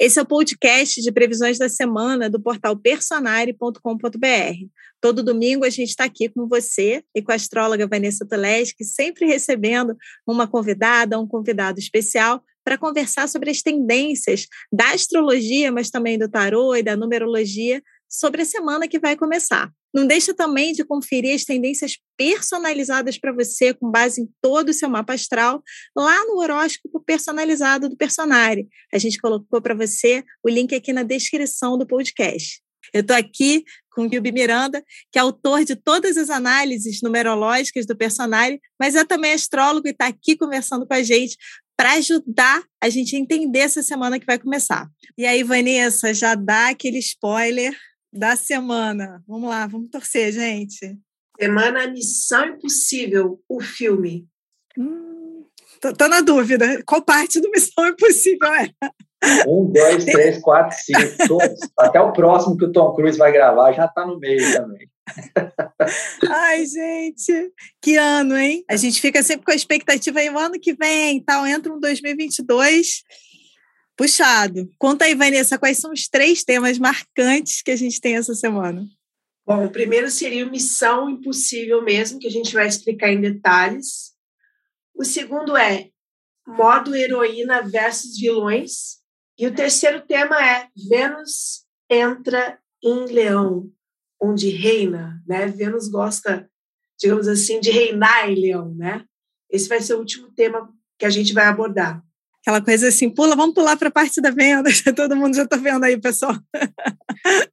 Esse é o podcast de previsões da semana do portal personare.com.br. Todo domingo a gente está aqui com você e com a astróloga Vanessa Toleski, sempre recebendo uma convidada, um convidado especial para conversar sobre as tendências da astrologia, mas também do tarô e da numerologia sobre a semana que vai começar. Não deixa também de conferir as tendências personalizadas para você, com base em todo o seu mapa astral, lá no horóscopo personalizado do Personari. A gente colocou para você o link aqui na descrição do podcast. Eu estou aqui com o Gilby Miranda, que é autor de todas as análises numerológicas do Personari, mas é também astrólogo e está aqui conversando com a gente para ajudar a gente a entender essa semana que vai começar. E aí, Vanessa, já dá aquele spoiler da semana. Vamos lá, vamos torcer, gente. Semana Missão Impossível, o filme. Hum, tô, tô, na dúvida. Qual parte do Missão Impossível é? Um, dois, três, quatro, cinco, todos. Até o próximo que o Tom Cruise vai gravar já está no meio também. Ai, gente, que ano, hein? A gente fica sempre com a expectativa aí, o ano que vem, tal, entra um 2022 Puxado. Conta aí, Vanessa, quais são os três temas marcantes que a gente tem essa semana? Bom, o primeiro seria Missão Impossível mesmo, que a gente vai explicar em detalhes. O segundo é modo heroína versus vilões. E o terceiro tema é Vênus entra em Leão, onde reina, né? Vênus gosta, digamos assim, de reinar em Leão, né? Esse vai ser o último tema que a gente vai abordar aquela coisa assim, pula, vamos pular para a parte da venda, todo mundo já está vendo aí, pessoal.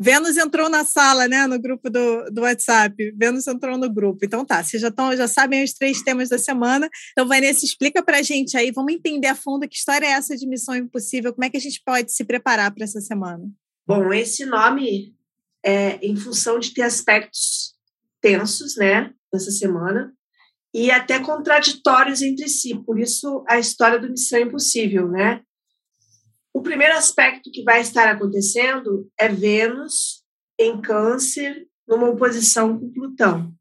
Vênus entrou na sala, né, no grupo do, do WhatsApp. Vênus entrou no grupo. Então tá, vocês já, tão, já sabem os três temas da semana. Então, Vanessa, explica para a gente aí, vamos entender a fundo que história é essa de Missão Impossível, como é que a gente pode se preparar para essa semana? Bom, esse nome é em função de ter aspectos tensos, né, nessa semana e até contraditórios entre si. Por isso, a história do Missão Impossível, né? O primeiro aspecto que vai estar acontecendo é Vênus em Câncer, numa oposição com Plutão.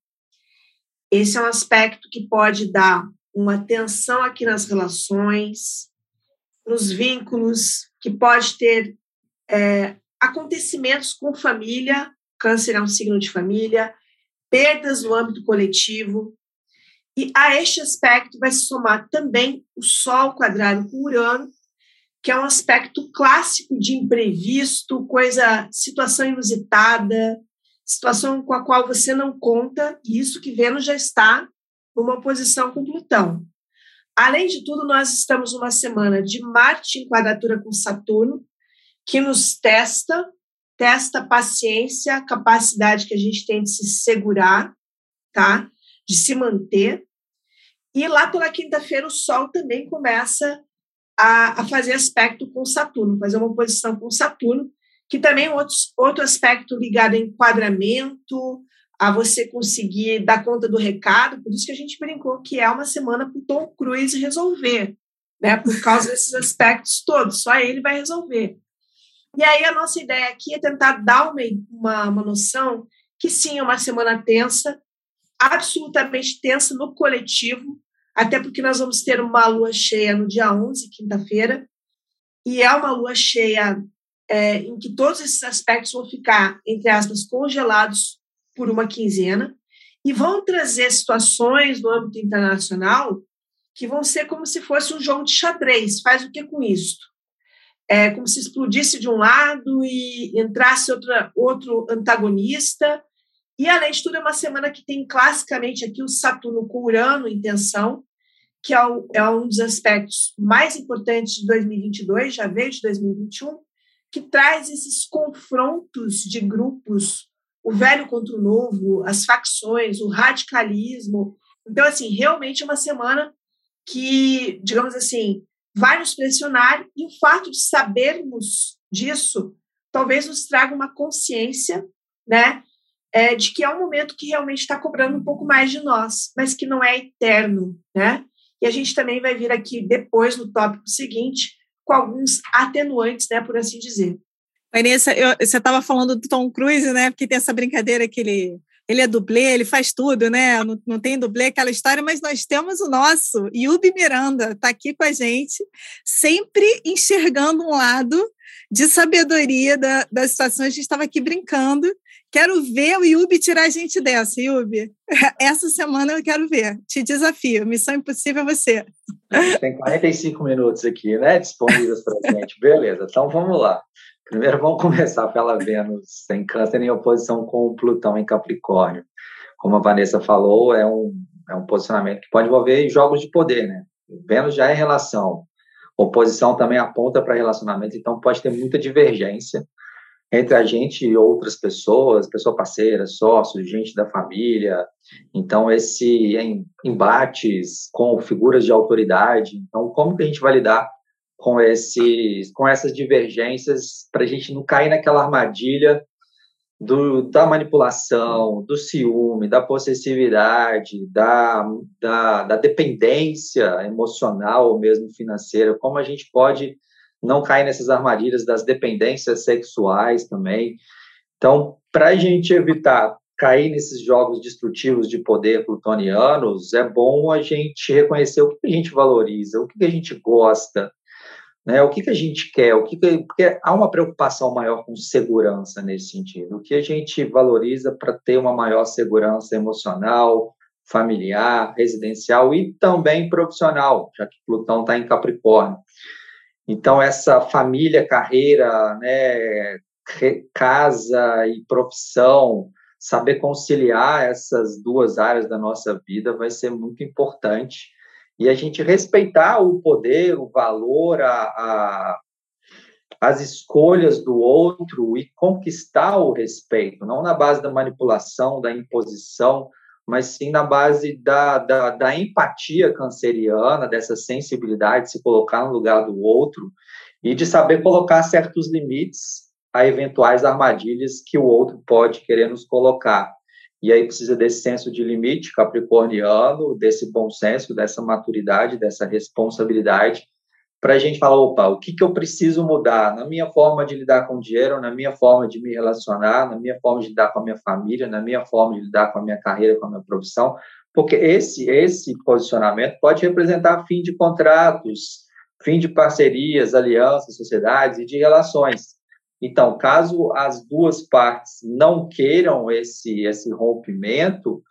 Esse é um aspecto que pode dar uma tensão aqui nas relações, nos vínculos, que pode ter é, acontecimentos com família. Câncer é um signo de família, perdas no âmbito coletivo, e a este aspecto vai se somar também o Sol quadrado com Urano, que é um aspecto clássico de imprevisto, coisa, situação inusitada, situação com a qual você não conta, e isso que Vênus já está numa posição com Plutão. Além de tudo, nós estamos numa semana de Marte em quadratura com Saturno, que nos testa, testa a paciência, a capacidade que a gente tem de se segurar, tá? De se manter. E lá pela quinta-feira, o Sol também começa a, a, fazer aspecto com Saturno, fazer uma oposição com Saturno, que também é outro, outro aspecto ligado a enquadramento, a você conseguir dar conta do recado. Por isso que a gente brincou que é uma semana para o Tom Cruise resolver, né? por causa desses aspectos todos, só ele vai resolver. E aí a nossa ideia aqui é tentar dar uma, uma, uma noção que sim, é uma semana tensa, absolutamente tensa no coletivo, até porque nós vamos ter uma lua cheia no dia 11, quinta-feira, e é uma lua cheia é, em que todos esses aspectos vão ficar, entre aspas, congelados por uma quinzena, e vão trazer situações no âmbito internacional que vão ser como se fosse um jogo de xadrez. Faz o que com isso? É como se explodisse de um lado e entrasse outra, outro antagonista, e, além de tudo, é uma semana que tem classicamente aqui o Saturno com Urano em tensão, que é, é um dos aspectos mais importantes de 2022, já veio de 2021, que traz esses confrontos de grupos, o velho contra o novo, as facções, o radicalismo. Então, assim, realmente é uma semana que, digamos assim, vai nos pressionar e o fato de sabermos disso talvez nos traga uma consciência, né, é, de que é um momento que realmente está cobrando um pouco mais de nós, mas que não é eterno, né? E a gente também vai vir aqui depois no tópico seguinte com alguns atenuantes, né, por assim dizer. Vanessa, eu, você estava falando do Tom Cruise, né? Porque tem essa brincadeira que ele ele é dublê, ele faz tudo, né? Não, não tem dublê aquela história, mas nós temos o nosso. Yubi Miranda está aqui com a gente, sempre enxergando um lado de sabedoria da, da situação. A gente estava aqui brincando. Quero ver o Yubi tirar a gente dessa, Yubi. Essa semana eu quero ver. Te desafio. Missão impossível é você. Tem 45 minutos aqui, né? Disponíveis para a gente. Beleza, então vamos lá. Primeiro vamos começar pela Vênus em Câncer em oposição com o Plutão em Capricórnio. Como a Vanessa falou, é um, é um posicionamento que pode envolver jogos de poder, né? Vênus já é relação. Oposição também aponta para relacionamento, então pode ter muita divergência entre a gente e outras pessoas, pessoa parceira, sócios, gente da família. Então, esse em, embates com figuras de autoridade. Então, como que a gente vai lidar com, esses, com essas divergências para a gente não cair naquela armadilha do, da manipulação, do ciúme, da possessividade, da, da, da dependência emocional ou mesmo financeira, como a gente pode não cair nessas armadilhas das dependências sexuais também. Então, para a gente evitar cair nesses jogos destrutivos de poder plutonianos, é bom a gente reconhecer o que a gente valoriza, o que a gente gosta, né? O que, a gente quer? O que porque há uma preocupação maior com segurança nesse sentido. O que a gente valoriza para ter uma maior segurança emocional, familiar, residencial e também profissional, já que Plutão está em Capricórnio. Então essa família, carreira, né, casa e profissão, saber conciliar essas duas áreas da nossa vida vai ser muito importante. E a gente respeitar o poder, o valor, a, a, as escolhas do outro e conquistar o respeito, não na base da manipulação, da imposição, mas sim na base da, da, da empatia canceriana, dessa sensibilidade de se colocar no lugar do outro e de saber colocar certos limites a eventuais armadilhas que o outro pode querer nos colocar. E aí precisa desse senso de limite capricorniano, desse bom senso, dessa maturidade, dessa responsabilidade, para a gente falar, opa, o que, que eu preciso mudar na minha forma de lidar com o dinheiro, na minha forma de me relacionar, na minha forma de lidar com a minha família, na minha forma de lidar com a minha carreira, com a minha profissão, porque esse, esse posicionamento pode representar fim de contratos, fim de parcerias, alianças, sociedades e de relações. Então, caso as duas partes não queiram esse, esse rompimento,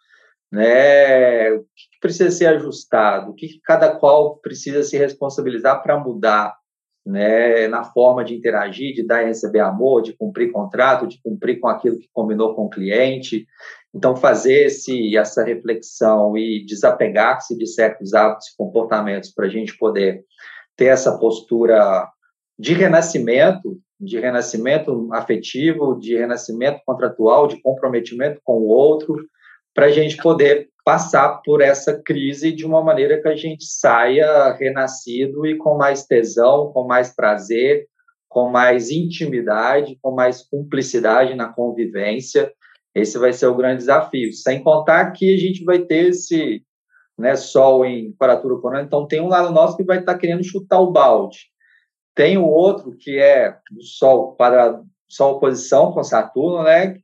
né, o que precisa ser ajustado? O que cada qual precisa se responsabilizar para mudar? Né, na forma de interagir, de dar e receber amor, de cumprir contrato, de cumprir com aquilo que combinou com o cliente. Então, fazer esse, essa reflexão e desapegar-se de certos hábitos e comportamentos para a gente poder ter essa postura de renascimento de renascimento afetivo, de renascimento contratual, de comprometimento com o outro, para a gente poder passar por essa crise de uma maneira que a gente saia renascido e com mais tesão, com mais prazer, com mais intimidade, com mais cumplicidade na convivência. Esse vai ser o grande desafio. Sem contar que a gente vai ter esse né, sol em quadratura corona, então tem um lado nosso que vai estar tá querendo chutar o balde. Tem o outro que é do Sol para Sol oposição com Saturno, né?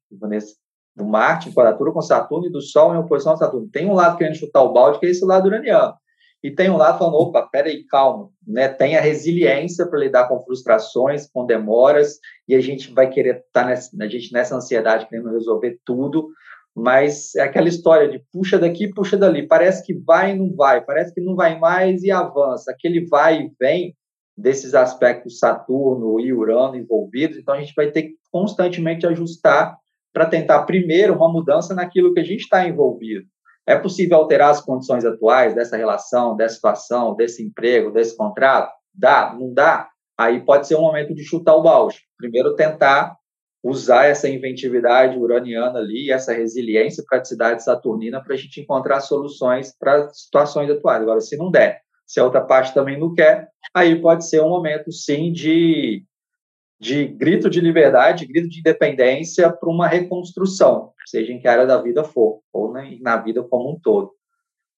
Do Marte em quadratura com Saturno e do Sol em oposição a Saturno. Tem um lado querendo chutar o balde, que é esse lado uraniano. E tem um lado falando, opa, peraí, calma, né? Tem a resiliência para lidar com frustrações, com demoras, e a gente vai querer estar tá nessa, gente nessa ansiedade querendo resolver tudo, mas é aquela história de puxa daqui, puxa dali, parece que vai e não vai, parece que não vai mais e avança. Aquele vai e vem desses aspectos Saturno e Urano envolvidos, então a gente vai ter que constantemente ajustar para tentar primeiro uma mudança naquilo que a gente está envolvido. É possível alterar as condições atuais dessa relação, dessa situação, desse emprego, desse contrato? Dá? Não dá? Aí pode ser um momento de chutar o balde. Primeiro tentar usar essa inventividade uraniana ali, essa resiliência, praticidade saturnina para a gente encontrar soluções para situações atuais. Agora, se não der, se a outra parte também não quer, aí pode ser um momento, sim, de, de grito de liberdade, grito de independência para uma reconstrução, seja em que área da vida for, ou na, na vida como um todo.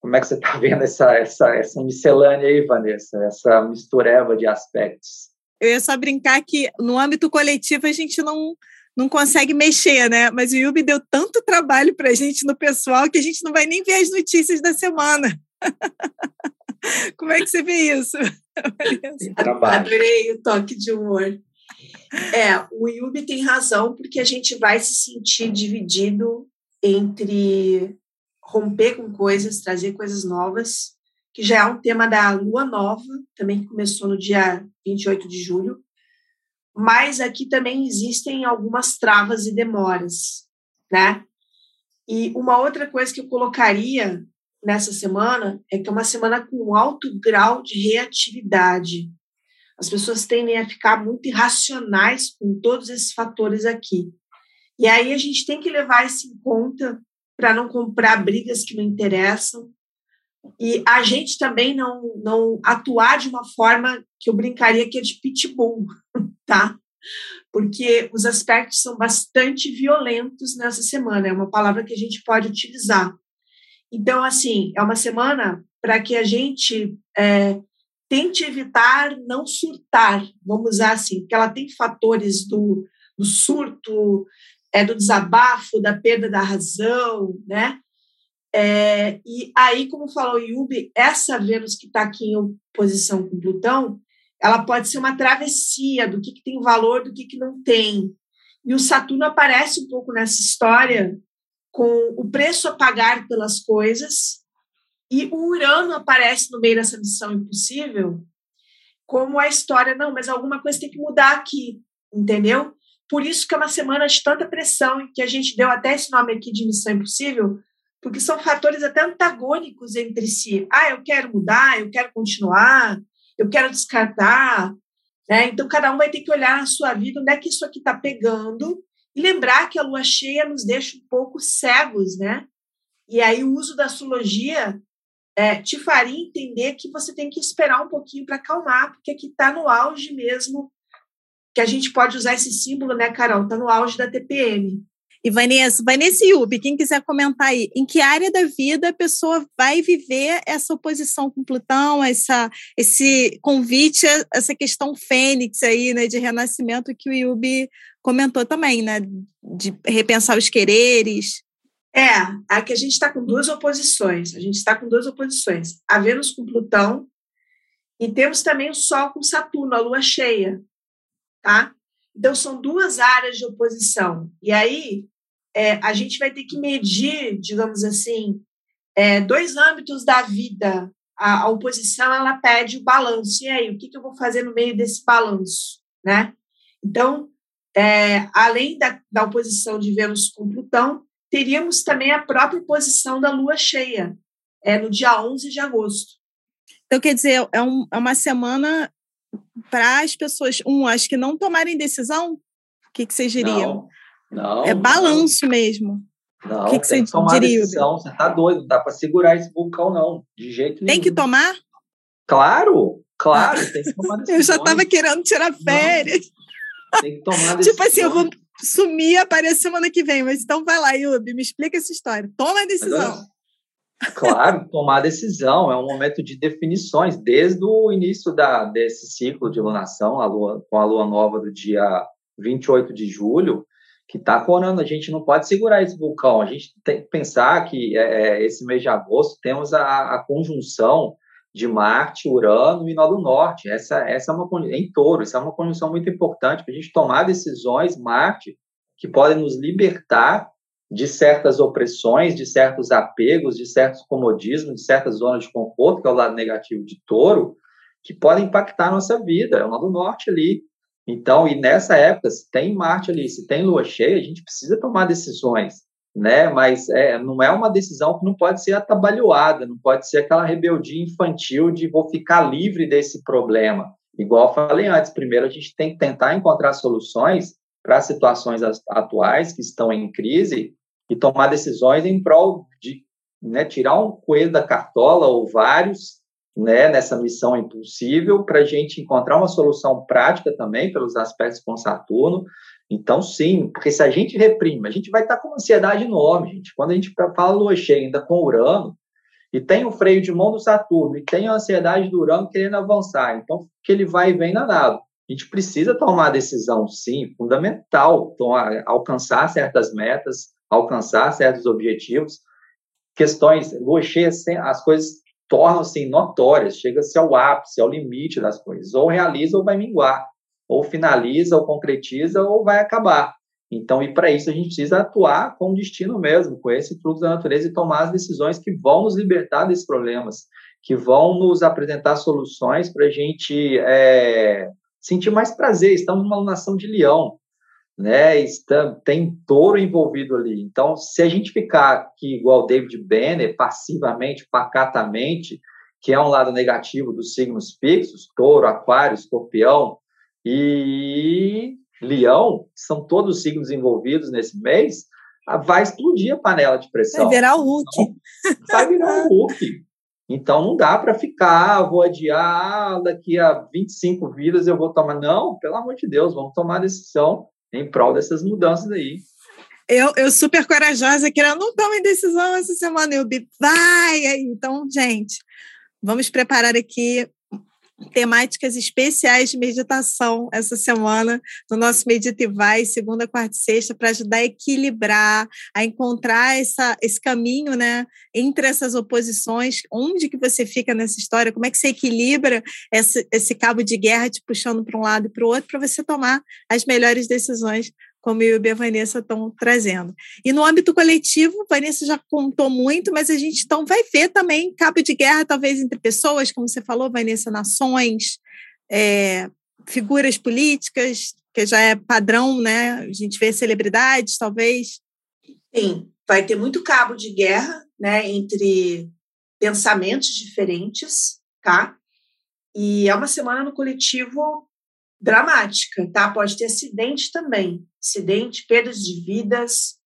Como é que você está vendo essa, essa, essa miscelânea aí, Vanessa? Essa mistureva de aspectos? Eu ia só brincar que no âmbito coletivo a gente não não consegue mexer, né? Mas o Yubi deu tanto trabalho para a gente no pessoal que a gente não vai nem ver as notícias da semana. Como é que você vê isso? Adorei o toque de humor. É, o Yubi tem razão, porque a gente vai se sentir dividido entre romper com coisas, trazer coisas novas, que já é um tema da Lua Nova, também que começou no dia 28 de julho, mas aqui também existem algumas travas e demoras, né? E uma outra coisa que eu colocaria nessa semana é que é uma semana com alto grau de reatividade. As pessoas tendem a ficar muito irracionais com todos esses fatores aqui. E aí a gente tem que levar isso em conta para não comprar brigas que não interessam e a gente também não não atuar de uma forma que eu brincaria que é de pitbull, tá? Porque os aspectos são bastante violentos nessa semana, é uma palavra que a gente pode utilizar. Então, assim, é uma semana para que a gente é, tente evitar não surtar, vamos usar assim, porque ela tem fatores do, do surto, é, do desabafo, da perda da razão, né? É, e aí, como falou Yubi, essa Vênus que está aqui em oposição com Plutão, ela pode ser uma travessia do que, que tem valor, do que, que não tem. E o Saturno aparece um pouco nessa história com o preço a pagar pelas coisas, e o Urano aparece no meio dessa missão impossível como a história, não, mas alguma coisa tem que mudar aqui, entendeu? Por isso que é uma semana de tanta pressão e que a gente deu até esse nome aqui de missão impossível, porque são fatores até antagônicos entre si. Ah, eu quero mudar, eu quero continuar, eu quero descartar. Né? Então, cada um vai ter que olhar na sua vida onde é que isso aqui está pegando e lembrar que a lua cheia nos deixa um pouco cegos, né? E aí o uso da astrologia é, te faria entender que você tem que esperar um pouquinho para acalmar, porque aqui está no auge mesmo que a gente pode usar esse símbolo, né, Carol? Está no auge da TPM. E Vanessa, Vanessa Yubi, quem quiser comentar aí, em que área da vida a pessoa vai viver essa oposição com Plutão, essa, esse convite, essa questão fênix aí, né, de renascimento que o Yubi comentou também, né, de repensar os quereres. É, aqui a gente está com duas oposições, a gente está com duas oposições, a Vênus com Plutão e temos também o Sol com Saturno, a Lua cheia, tá? Então, são duas áreas de oposição. E aí, é, a gente vai ter que medir, digamos assim, é, dois âmbitos da vida. A, a, oposição, ela pede o balanço. E aí, o que, que eu vou fazer no meio desse balanço? Né? Então, é, além da, da oposição de Vênus com Plutão, teríamos também a própria oposição da Lua cheia, é, no dia 11 de agosto. Então, quer dizer, é, um, é uma semana para as pessoas, um, acho que não tomarem decisão? O que, que vocês diriam? Não, não é balanço não. mesmo. Não, o que, que você diria? decisão. Você tá doido, não dá para segurar esse vulcão, não, de jeito nenhum. Tem que tomar? Claro, claro, tem que tomar decisão. eu já estava querendo tirar férias. Não, tem que tomar decisão. tipo assim, eu vou sumir e aparecer semana que vem, mas então vai lá, Yubi, me explica essa história. Toma a decisão. Claro, tomar decisão é um momento de definições, desde o início da, desse ciclo de lunação, a lua, com a lua nova do dia 28 de julho, que está corando. A gente não pode segurar esse vulcão. A gente tem que pensar que é, é esse mês de agosto temos a, a, conjunção de Marte, Urano e Nó do Norte. Essa, essa é uma em touro, essa é uma conjunção muito importante para a gente tomar decisões, Marte, que podem nos libertar de certas opressões, de certos apegos, de certos comodismos, de certas zonas de conforto, que é o lado negativo de touro, que podem impactar a nossa vida, é o lado norte ali. Então, e nessa época, se tem Marte ali, se tem lua cheia, a gente precisa tomar decisões, né? Mas é, não é uma decisão que não pode ser atabalhoada, não pode ser aquela rebeldia infantil de vou ficar livre desse problema. Igual falei antes, primeiro a gente tem que tentar encontrar soluções para situações atuais que estão em crise e tomar decisões em prol de né, tirar um coelho da cartola ou vários né, nessa missão impossível para a gente encontrar uma solução prática também pelos aspectos com Saturno. Então, sim, porque se a gente reprime, a gente vai estar com ansiedade enorme, gente. Quando a gente fala lua cheia ainda com Urano, e tem o freio de mão do Saturno, e tem a ansiedade do Urano querendo avançar, então que ele vai e vem danado. a gente precisa tomar decisão, sim, fundamental, tomar, alcançar certas metas, alcançar certos objetivos. Questões, lua cheia, as coisas tornam-se notórias, chega-se ao ápice, ao limite das coisas. Ou realiza ou vai minguar, ou finaliza ou concretiza ou vai acabar. Então, e para isso a gente precisa atuar com o destino mesmo, com esse fluxo da natureza e tomar as decisões que vão nos libertar desses problemas, que vão nos apresentar soluções para a gente é, sentir mais prazer. Estamos numa nação de leão, né? Está, tem touro envolvido ali. Então, se a gente ficar aqui igual David Banner, passivamente, pacatamente, que é um lado negativo dos signos fixos, touro, aquário, escorpião e leão, são todos signos envolvidos nesse mês, vai explodir a panela de pressão. Vai virar o Hulk. Então, vai virar o Hulk. Então não dá para ficar, vou adiar, daqui a 25 vidas eu vou tomar. Não, pelo amor de Deus, vamos tomar decisão em prol dessas mudanças aí. Eu, eu super corajosa, querendo, não tome decisão essa semana. Eu vai. Então, gente, vamos preparar aqui temáticas especiais de meditação essa semana no nosso Medita e Vai, segunda, quarta e sexta, para ajudar a equilibrar, a encontrar essa, esse caminho né, entre essas oposições, onde que você fica nessa história, como é que você equilibra esse, esse cabo de guerra te puxando para um lado e para o outro, para você tomar as melhores decisões como eu e a Vanessa estão trazendo. E no âmbito coletivo, Vanessa já contou muito, mas a gente então vai ver também cabo de guerra, talvez entre pessoas, como você falou, Vanessa, nações, é, figuras políticas, que já é padrão, né? A gente vê celebridades, talvez. Sim, vai ter muito cabo de guerra, né, entre pensamentos diferentes, tá? E é uma semana no coletivo dramática, tá? Pode ter acidente também, acidente, perdas de vidas.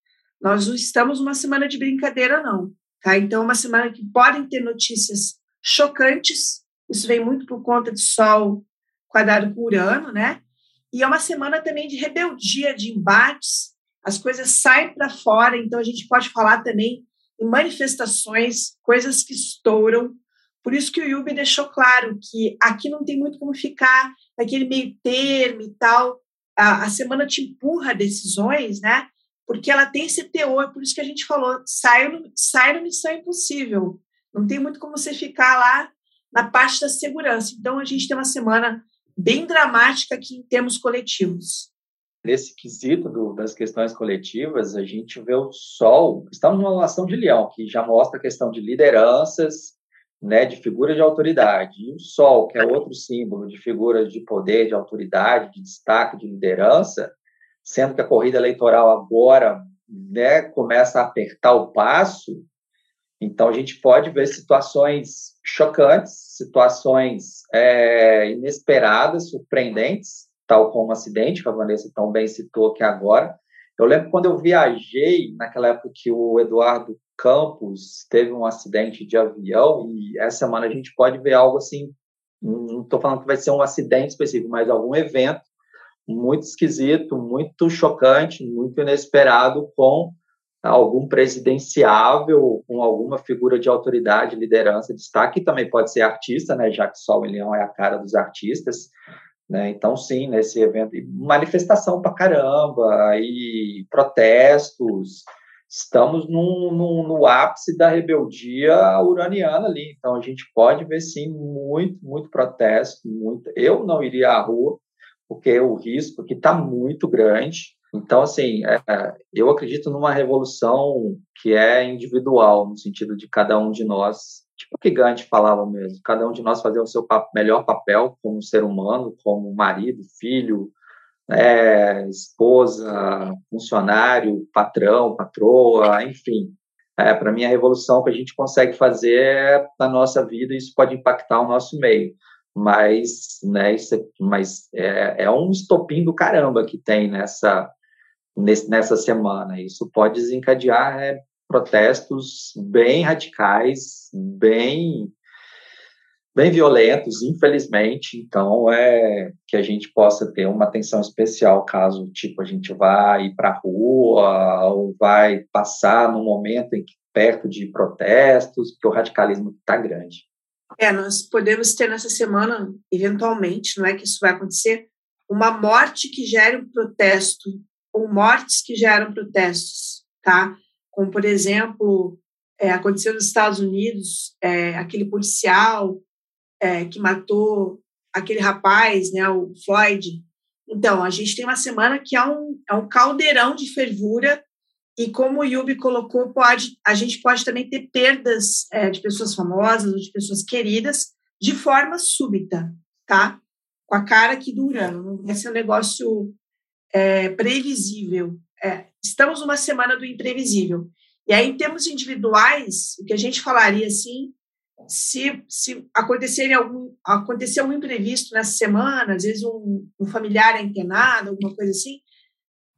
Nós não estamos numa semana de brincadeira, não, tá? Então, é uma semana que podem ter notícias chocantes. Isso vem muito por conta de Sol quadrado com Urano, né? E é uma semana também de rebeldia, de embates. As coisas saem para fora, então a gente pode falar também em manifestações, coisas que estouram, por isso que o Yubi deixou claro que aqui não tem muito como ficar naquele meio termo e tal. A, a semana te empurra decisões, né? Porque ela tem esse teor, por isso que a gente falou, sai sai no Missão Impossível. Não tem muito como você ficar lá na parte da segurança. Então, a gente tem uma semana bem dramática aqui em termos coletivos. Nesse quesito do, das questões coletivas, a gente vê o Sol, estamos numa relação de leão, que já mostra a questão de lideranças, né, de figura de autoridade. E o Sol, que é outro símbolo de figura de poder, de autoridade, de destaque, de liderança, sendo que a corrida eleitoral agora né, começa a apertar o passo, então a gente pode ver situações chocantes, situações é, inesperadas, surpreendentes, tal como o acidente que a Vanessa tão bem citou aqui agora. Eu lembro quando eu viajei, naquela época que o Eduardo Campos teve um acidente de avião e essa semana a gente pode ver algo assim, não estou falando que vai ser um acidente específico, mas algum evento muito esquisito, muito chocante, muito inesperado com algum presidenciável, com alguma figura de autoridade, liderança, destaque, que também pode ser artista, né, já que Sol e Leão é a cara dos artistas, né, então sim, nesse evento, manifestação para caramba, e protestos, estamos no, no, ápice da rebeldia uraniana ali. Então, a gente pode ver, sim, muito, muito protesto. Muito... Eu não iria à rua, porque o risco que está muito grande. Então, assim, é, eu acredito numa revolução que é individual, no sentido de cada um de nós, tipo o que Gandhi falava mesmo, cada um de nós fazer o seu melhor papel como ser humano, como marido, filho, é, esposa, funcionário, patrão, patroa, enfim. É, Para mim, a revolução que a gente consegue fazer na nossa vida, isso pode impactar o nosso meio. Mas, né, isso, é, mas é, é um estopim do caramba que tem nessa, nesse, nessa semana. Isso pode desencadear é, protestos bem radicais, bem bem violentos, infelizmente. Então, é que a gente possa ter uma atenção especial caso, tipo, a gente vá ir para a rua ou vai passar num momento em que perto de protestos, porque o radicalismo está grande. É, nós podemos ter nessa semana, eventualmente, não é que isso vai acontecer, uma morte que gere um protesto ou mortes que geram protestos, tá? Como, por exemplo, é, aconteceu nos Estados Unidos, é, aquele policial é, que matou aquele rapaz, né, o Floyd. Então, a gente tem uma semana que é um, é um caldeirão de fervura e como o Yubi colocou, pode, a gente pode também ter perdas é, de pessoas famosas ou de pessoas queridas de forma súbita, tá? Com a cara que dura, não vai ser um negócio é, previsível. É, estamos numa semana do imprevisível. E aí, em termos individuais, o que a gente falaria assim, se, se acontecer algum acontecer um imprevisto nessa semana, às vezes um, um familiar é internado, alguma coisa assim,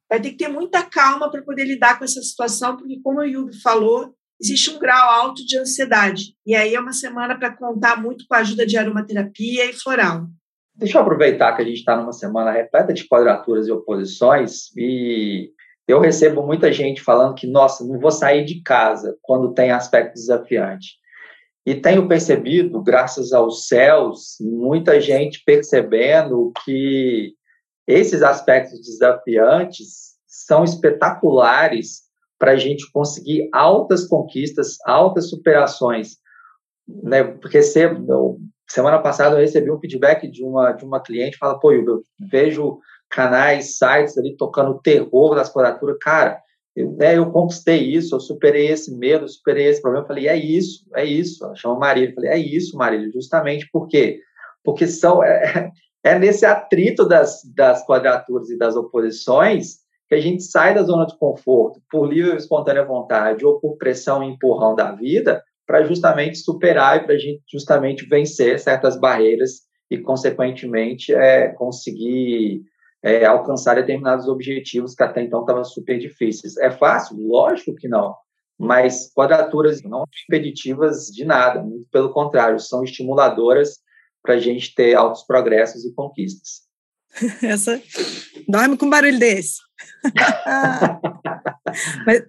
vai ter que ter muita calma para poder lidar com essa situação, porque, como o Yubi falou, existe um grau alto de ansiedade. E aí é uma semana para contar muito com a ajuda de aromaterapia e floral. Deixa eu aproveitar que a gente está numa semana repleta de quadraturas e oposições e eu recebo muita gente falando que, nossa, não vou sair de casa quando tem aspecto desafiante. E tenho percebido, graças aos céus, muita gente percebendo que esses aspectos desafiantes são espetaculares para a gente conseguir altas conquistas, altas superações. Né? Porque semana passada eu recebi um feedback de uma, de uma cliente, fala, pô, eu vejo canais, sites ali tocando terror das quadraturas, cara, eu, né, eu conquistei isso, eu superei esse medo, superei esse problema, eu falei, é isso, é isso, ela chama Marília, falei, é isso, Marília, justamente por quê? Porque são, é, é nesse atrito das, das quadraturas e das oposições que a gente sai da zona de conforto por livre e espontânea vontade ou por pressão e empurrão da vida para justamente superar e para a gente justamente vencer certas barreiras e, consequentemente, é, conseguir é, alcançar determinados objetivos que até então estavam super difíceis. É fácil? Lógico que não. Mas quadraturas não são impeditivas de nada, muito pelo contrário, são estimuladoras para a gente ter altos progressos e conquistas. Essa dorme com um barulho desse. Mas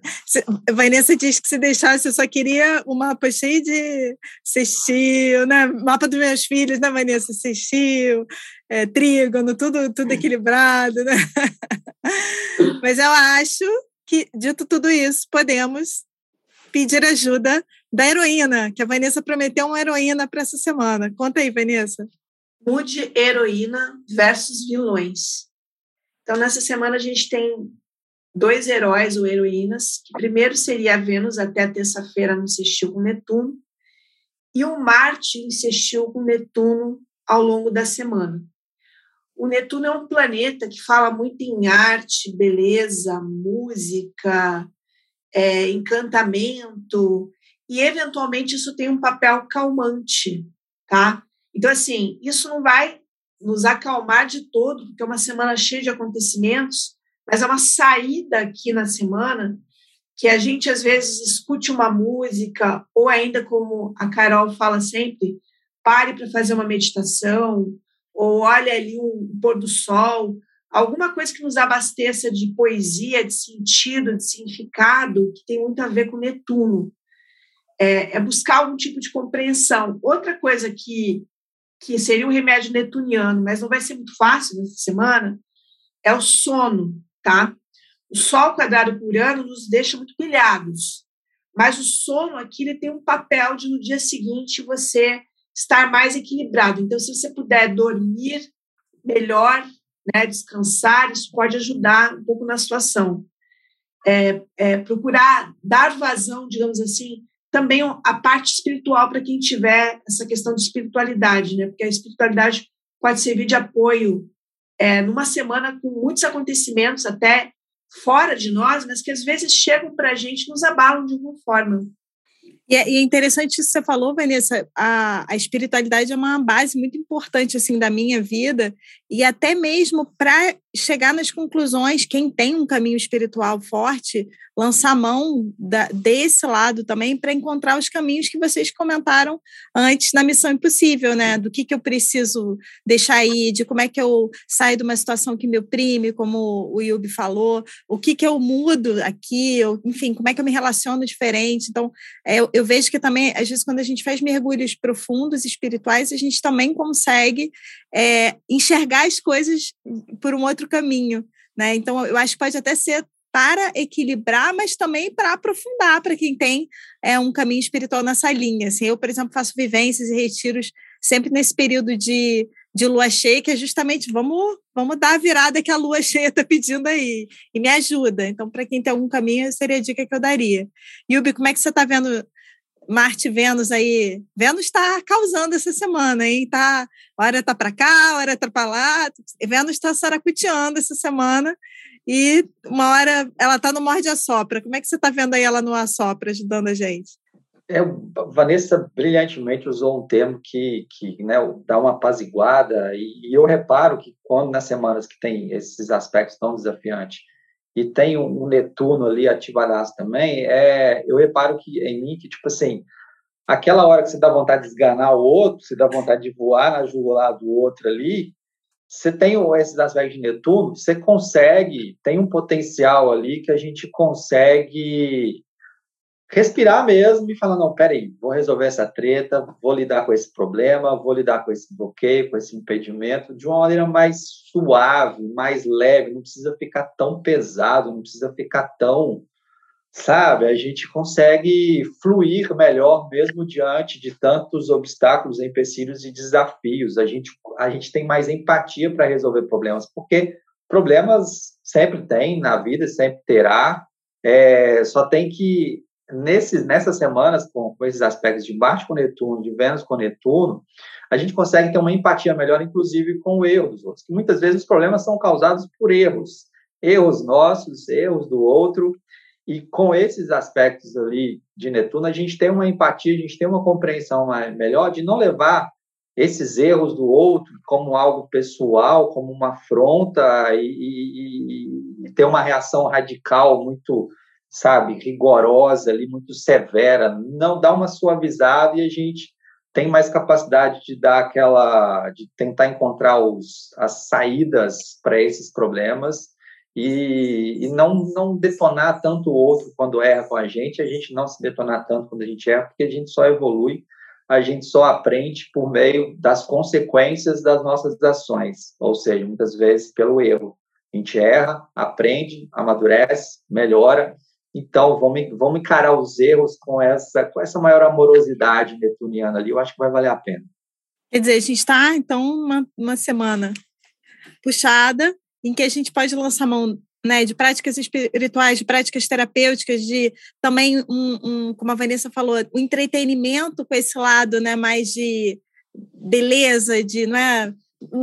Vanessa diz que se deixasse, eu só queria um mapa cheio de cestil, né? Mapa dos meus filhos, né, Vanessa? Cestil, é, trígono, tudo, tudo equilibrado, né? Mas eu acho que, dito tudo isso, podemos pedir ajuda da heroína, que a Vanessa prometeu uma heroína para essa semana. Conta aí, Vanessa. Mude heroína versus vilões. Então, nessa semana, a gente tem dois heróis ou heroínas, que primeiro seria a Vênus até terça-feira no sextil com Netuno, e o Marte em sextil com Netuno ao longo da semana. O Netuno é um planeta que fala muito em arte, beleza, música, é, encantamento, e eventualmente isso tem um papel calmante, tá? Então, assim, isso não vai nos acalmar de todo, porque é uma semana cheia de acontecimentos, mas é uma saída aqui na semana que a gente às vezes escute uma música, ou ainda como a Carol fala sempre, pare para fazer uma meditação, ou olhe ali um pôr do sol, alguma coisa que nos abasteça de poesia, de sentido, de significado, que tem muito a ver com Netuno é, é buscar algum tipo de compreensão. Outra coisa que, que seria um remédio netuniano, mas não vai ser muito fácil nessa semana, é o sono, tá? O Sol quadrado por ano nos deixa muito pilhados, mas o sono aqui ele tem um papel de no dia seguinte você estar mais equilibrado. Então, se você puder dormir melhor, né, descansar, isso pode ajudar um pouco na situação. É, é, procurar dar vazão, digamos assim, também a parte espiritual para quem tiver essa questão de espiritualidade, né? Porque a espiritualidade pode servir de apoio é, numa semana com muitos acontecimentos até fora de nós, mas que às vezes chegam para a gente e nos abalam de alguma forma. E é, e é interessante isso que você falou, Vanessa. A, a espiritualidade é uma base muito importante assim da minha vida e até mesmo para chegar nas conclusões. Quem tem um caminho espiritual forte, lançar mão da, desse lado também para encontrar os caminhos que vocês comentaram antes na Missão Impossível, né? Do que que eu preciso deixar aí, de como é que eu saio de uma situação que me oprime, como o Yubi falou, o que que eu mudo aqui, eu, enfim, como é que eu me relaciono diferente. Então, é, eu, eu vejo que também, às vezes, quando a gente faz mergulhos profundos espirituais, a gente também consegue é, enxergar enxergar as coisas por um outro caminho, né? Então, eu acho que pode até ser para equilibrar, mas também para aprofundar para quem tem é, um caminho espiritual nessa linha. Assim, eu, por exemplo, faço vivências e retiros sempre nesse período de, de lua cheia, que é justamente vamos, vamos dar a virada que a lua cheia está pedindo aí, e me ajuda. Então, para quem tem algum caminho, seria a dica que eu daria. Yubi, como é que você está vendo Marte Vênus aí. Vênus está causando essa semana, hein? Tá, hora tá para cá, hora tá para lá. Vênus está saracuteando essa semana. E uma hora ela está no Morde a Sopra. Como é que você está vendo aí ela no Assopra, ajudando a gente? É, Vanessa brilhantemente usou um termo que, que né, dá uma apaziguada, e, e eu reparo que quando nas semanas que tem esses aspectos tão desafiantes, e tem um, Netuno ali ativadaço também, é, eu reparo que em mim que, tipo assim, aquela hora que você dá vontade de esganar o outro, você dá vontade de voar na jugular do outro ali, você tem esses aspectos de Netuno, você consegue, tem um potencial ali que a gente consegue respirar mesmo e falar, não, peraí, vou resolver essa treta, vou lidar com esse problema, vou lidar com esse bloqueio, com esse impedimento, de uma maneira mais suave, mais leve, não precisa ficar tão pesado, não precisa ficar tão, sabe, a gente consegue fluir melhor mesmo diante de tantos obstáculos, empecilhos e desafios, a gente, a gente tem mais empatia para resolver problemas, porque problemas sempre tem na vida, sempre terá, é, só tem que nesses, nessas semanas, com, com esses aspectos de Marte com Netuno, de Vênus com Netuno, a gente consegue ter uma empatia melhor, inclusive, com o erro dos outros. muitas vezes os problemas são causados por erros, erros nossos, erros do outro, e com esses aspectos ali de Netuno, a gente tem uma empatia, a gente tem uma compreensão melhor de não levar esses erros do outro como algo pessoal, como uma afronta e, e, e ter uma reação radical muito sabe, rigorosa ali, muito severa, não dá uma suavizada e a gente tem mais capacidade de dar aquela, de tentar encontrar os, as saídas para esses problemas e, e, não, não detonar tanto o outro quando erra com a gente, a gente não se detonar tanto quando a gente erra, porque a gente só evolui, a gente só aprende por meio das consequências das nossas ações, ou seja, muitas vezes pelo erro. A gente erra, aprende, amadurece, melhora então, vamos, vamos encarar os erros com essa, com essa maior amorosidade netuniana ali, eu acho que vai valer a pena. Quer dizer, a gente está, então, uma, uma semana puxada, em que a gente pode lançar mão né, de práticas espirituais, de práticas terapêuticas, de também, um, um, como a Vanessa falou, o entretenimento com esse lado né, mais de beleza, de não é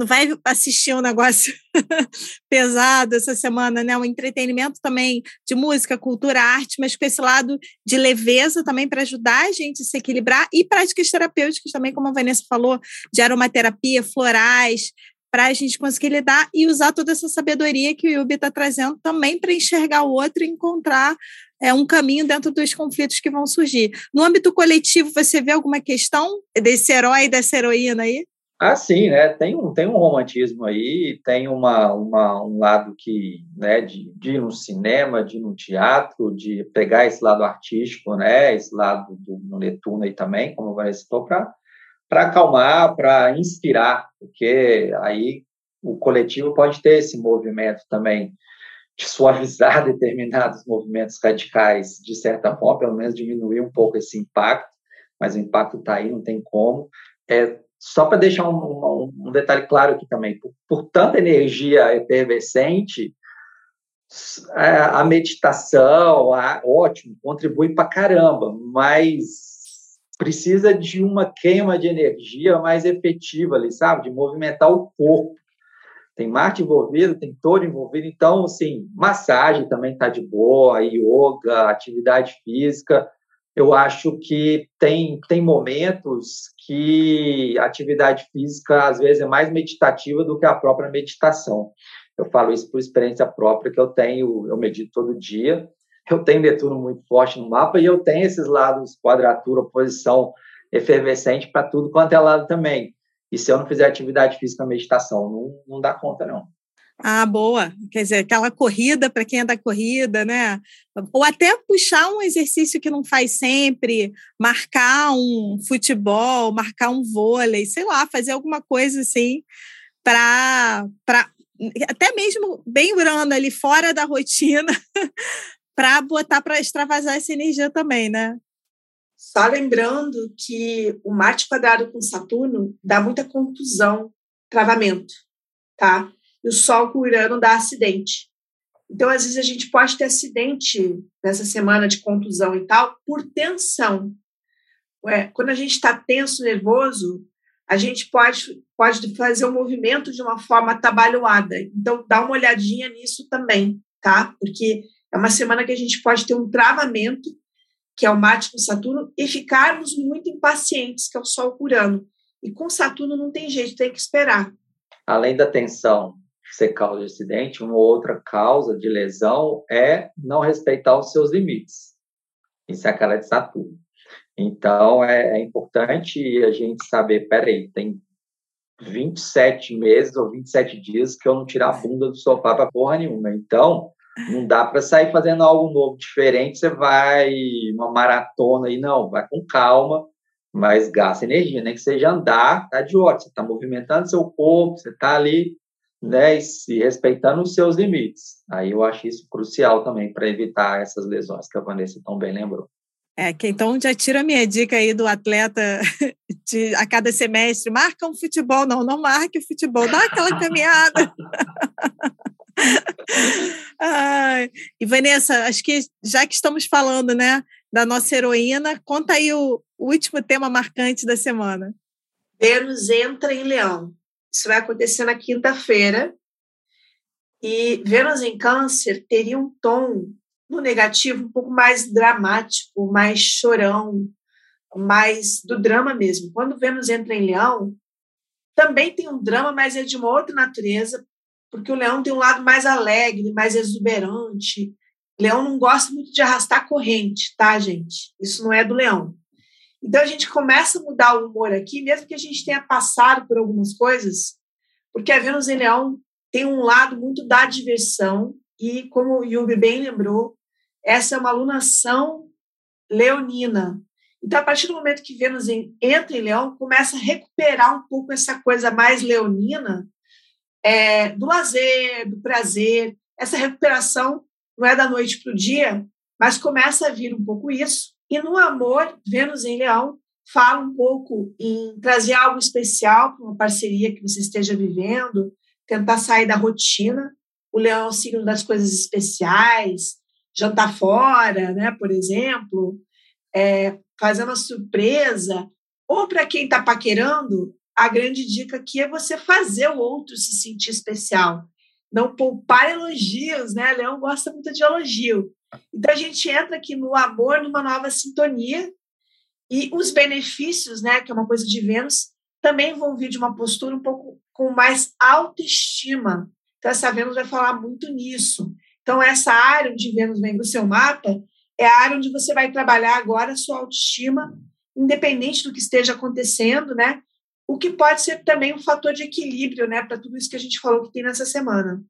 vai assistir um negócio pesado essa semana, né? Um entretenimento também de música, cultura, arte, mas com esse lado de leveza também para ajudar a gente a se equilibrar e práticas terapêuticas também, como a Vanessa falou, de aromaterapia, florais, para a gente conseguir lidar e usar toda essa sabedoria que o Yubi está trazendo também para enxergar o outro e encontrar é, um caminho dentro dos conflitos que vão surgir. No âmbito coletivo, você vê alguma questão desse herói dessa heroína aí? Ah, sim, né? Tem um, tem um romantismo aí, tem uma, uma, um lado que, né, de, de ir no cinema, de ir no teatro, de pegar esse lado artístico, né, esse lado do no Netuno aí também, como vai citou, para acalmar, para inspirar, porque aí o coletivo pode ter esse movimento também de suavizar determinados movimentos radicais, de certa forma, pelo menos diminuir um pouco esse impacto, mas o impacto está aí, não tem como. É, só para deixar um, um, um, detalhe claro aqui também, por, por tanta energia efervescente, a, a meditação, a, ótimo, contribui para caramba, mas precisa de uma queima de energia mais efetiva ali, sabe? De movimentar o corpo. Tem Marte envolvido, tem todo envolvido, então, assim, massagem também está de boa, yoga, atividade física, eu acho que tem, tem momentos que a atividade física, às vezes, é mais meditativa do que a própria meditação. Eu falo isso por experiência própria, que eu tenho, eu medito todo dia, eu tenho Netuno muito forte no mapa e eu tenho esses lados, quadratura, posição efervescente para tudo quanto é lado também. E se eu não fizer atividade física, meditação, não, não dá conta, não. Ah, boa. Quer dizer, aquela corrida para quem é da corrida, né? Ou até puxar um exercício que não faz sempre, marcar um futebol, marcar um vôlei, sei lá, fazer alguma coisa assim para até mesmo bem Urano ali fora da rotina para botar para extravasar essa energia também, né? Só lembrando que o Marte quadrado com Saturno dá muita contusão, travamento, tá? E o Sol com Urano dá acidente. Então, às vezes, a gente pode ter acidente nessa semana de contusão e tal por tensão. Ué, quando a gente está tenso, nervoso, a gente pode, pode fazer o um movimento de uma forma atabalhoada. Então, dá uma olhadinha nisso também, tá? Porque é uma semana que a gente pode ter um travamento, que é o Marte com Saturno, e ficarmos muito impacientes, que é o Sol curando. E com Saturno não tem jeito, tem que esperar. Além da tensão ser causa de acidente, uma outra causa de lesão é não respeitar os seus limites. Isso é a cara de Saturno. Então, é, é importante a gente saber, peraí, tem 27 meses ou 27 dias que eu não tirar a bunda do sofá para porra nenhuma. Então, não dá para sair fazendo algo novo, diferente. Você vai uma maratona aí, não, vai com calma, mas gasta energia, nem né? que seja andar, tá de ótimo. Você está movimentando seu corpo, você está ali, né, e se respeitando os seus limites. Aí eu acho isso crucial também para evitar essas lesões que a Vanessa tão bem lembrou. É, que então já tira a minha dica aí do atleta de, a cada semestre, marca um futebol, não, não marque o futebol, dá aquela caminhada. Ai, e Vanessa, acho que já que estamos falando, né, da nossa heroína, conta aí o, o último tema marcante da semana. Vênus entra em Leão. Isso vai acontecer na quinta-feira. E Vênus em Câncer teria um tom no negativo um pouco mais dramático, mais chorão, mais do drama mesmo. Quando Vênus entra em Leão, também tem um drama, mas é de uma outra natureza, porque o Leão tem um lado mais alegre, mais exuberante. Leão não gosta muito de arrastar corrente, tá, gente? Isso não é do Leão. Então a gente começa a mudar o humor aqui, mesmo que a gente tenha passado por algumas coisas, porque a Vênus em Leão tem um lado muito da diversão, e como o Yubi bem lembrou, essa é uma alunação leonina. Então, a partir do momento que Vênus entra em Leão, começa a recuperar um pouco essa coisa mais leonina é, do lazer, do prazer. Essa recuperação não é da noite para o dia, mas começa a vir um pouco isso. E no amor, Vênus em Leão fala um pouco em trazer algo especial para uma parceria que você esteja vivendo, tentar sair da rotina. O Leão é o signo das coisas especiais, jantar fora, né, por exemplo, é, fazer uma surpresa, ou para quem está paquerando, a grande dica aqui é você fazer o outro se sentir especial, não poupar elogios, né? Leão gosta muito de elogio. Então a gente entra aqui no amor, numa nova sintonia, e os benefícios, né, que é uma coisa de Vênus, também vão vir de uma postura um pouco com mais autoestima. Então essa Vênus vai falar muito nisso. Então, essa área onde Vênus vem do seu mapa é a área onde você vai trabalhar agora a sua autoestima, independente do que esteja acontecendo, né? O que pode ser também um fator de equilíbrio, né, para tudo isso que a gente falou que tem nessa semana.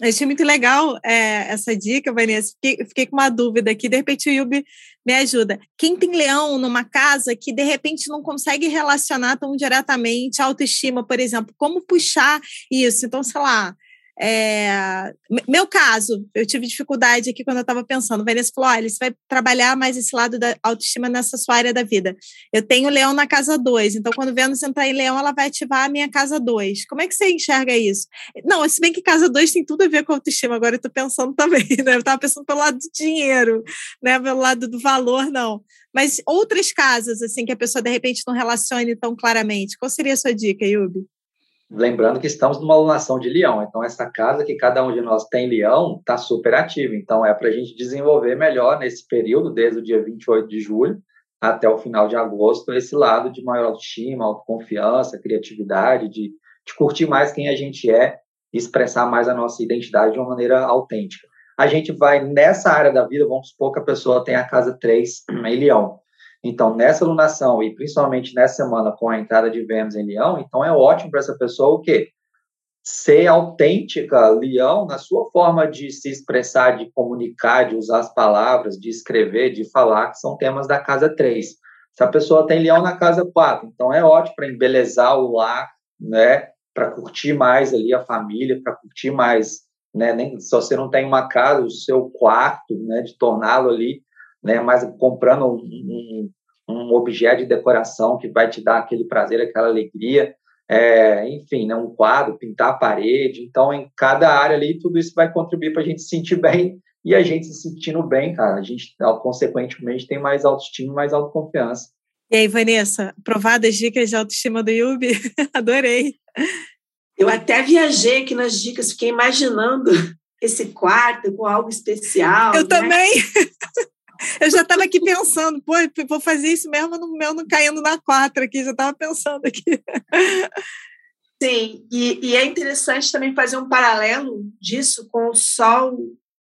Achei muito legal é, essa dica, Vanessa. Fiquei, fiquei, com uma dúvida aqui. De repente, o Yubi me ajuda. Quem tem leão numa casa que, de repente, não consegue relacionar tão diretamente a autoestima, por exemplo, como puxar isso? Então, sei lá, é, meu caso, eu tive dificuldade aqui quando eu estava pensando. Vanessa falou: olha, você vai trabalhar mais esse lado da autoestima nessa sua área da vida. Eu tenho leão na casa 2, então quando Vênus entrar em leão, ela vai ativar a minha casa 2. Como é que você enxerga isso? Não, se bem que casa 2 tem tudo a ver com autoestima, agora eu estou pensando também, né? Eu estava pensando pelo lado do dinheiro, né? Pelo lado do valor, não. Mas outras casas, assim, que a pessoa de repente não relacione tão claramente. Qual seria a sua dica, Yubi? Lembrando que estamos numa alunação de leão, então essa casa que cada um de nós tem leão está super ativa, então é para a gente desenvolver melhor nesse período, desde o dia 28 de julho até o final de agosto, esse lado de maior autoestima, autoconfiança, criatividade, de, de curtir mais quem a gente é e expressar mais a nossa identidade de uma maneira autêntica. A gente vai nessa área da vida, vamos supor que a pessoa tem a casa 3 em leão. Então, nessa lunação e principalmente nessa semana com a entrada de Vênus em Leão, então é ótimo para essa pessoa o quê? Ser autêntica, Leão, na sua forma de se expressar, de comunicar, de usar as palavras, de escrever, de falar, que são temas da casa 3. Se a pessoa tem Leão na casa 4, então é ótimo para embelezar o lar, né? para curtir mais ali a família, para curtir mais, né? Nem se você não tem uma casa, o seu quarto, né? De torná-lo ali, né? Mas comprando um, um, um, objeto de decoração que vai te dar aquele prazer, aquela alegria, é, enfim, né? Um quadro, pintar a parede. Então, em cada área ali, tudo isso vai contribuir para a gente se sentir bem e a gente se sentindo bem, cara, a gente, consequentemente, tem mais autoestima, mais autoconfiança. E aí, Vanessa, aprovadas dicas de autoestima do Yubi? Adorei. Eu até viajei aqui nas dicas, fiquei imaginando esse quarto com algo especial. Eu né? também. Eu já estava aqui pensando, pô, vou fazer isso mesmo no meu não caindo na quatro aqui, já estava pensando aqui. Sim, e, e, é interessante também fazer um paralelo disso com o Sol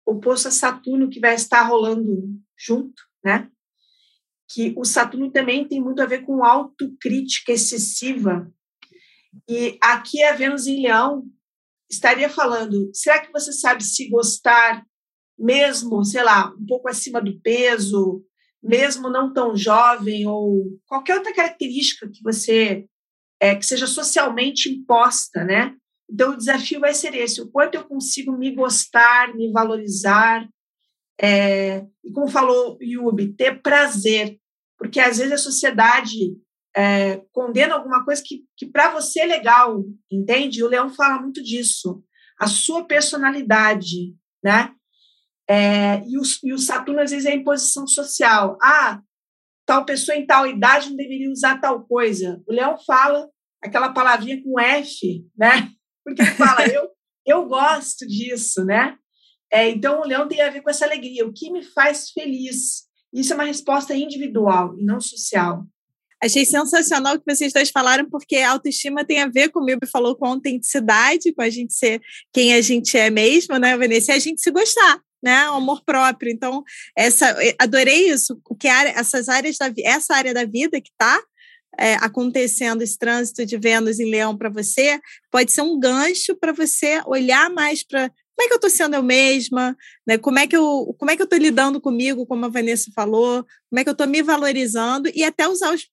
oposto a Saturno, que vai estar rolando junto, né? Que o Saturno também tem muito a ver com autocrítica excessiva e aqui a Vênus em Leão estaria falando: será que você sabe se gostar, mesmo, sei lá, um pouco acima do peso, mesmo não tão jovem, ou qualquer outra característica que você é, que seja socialmente imposta, né? Então o desafio vai ser esse: o quanto eu consigo me gostar, me valorizar, é, e como falou Yubi, ter prazer, porque às vezes a sociedade é, condena alguma coisa que, que para você é legal, entende? O Leão fala muito disso, a sua personalidade, né? É, e, o, e o Saturno, às vezes, é imposição social. Ah, tal pessoa em tal idade não deveria usar tal coisa. O Leão fala aquela palavrinha com F, né? Porque ele fala, eu, eu gosto disso, né? É, então, o Leão tem a ver com essa alegria, o que me faz feliz. Isso é uma resposta individual e não social. Achei sensacional o que vocês dois falaram, porque a autoestima tem a ver, como o falou, com a autenticidade, com a gente ser quem a gente é mesmo, né, Vanessa? E a gente se gostar, né? O amor próprio. Então, essa, adorei isso, que essas áreas da, essa área da vida que está é, acontecendo esse trânsito de Vênus em Leão para você, pode ser um gancho para você olhar mais para como é que eu estou sendo eu mesma, né? Como é que eu como é que eu estou lidando comigo, como a Vanessa falou, como é que eu estou me valorizando e até usar os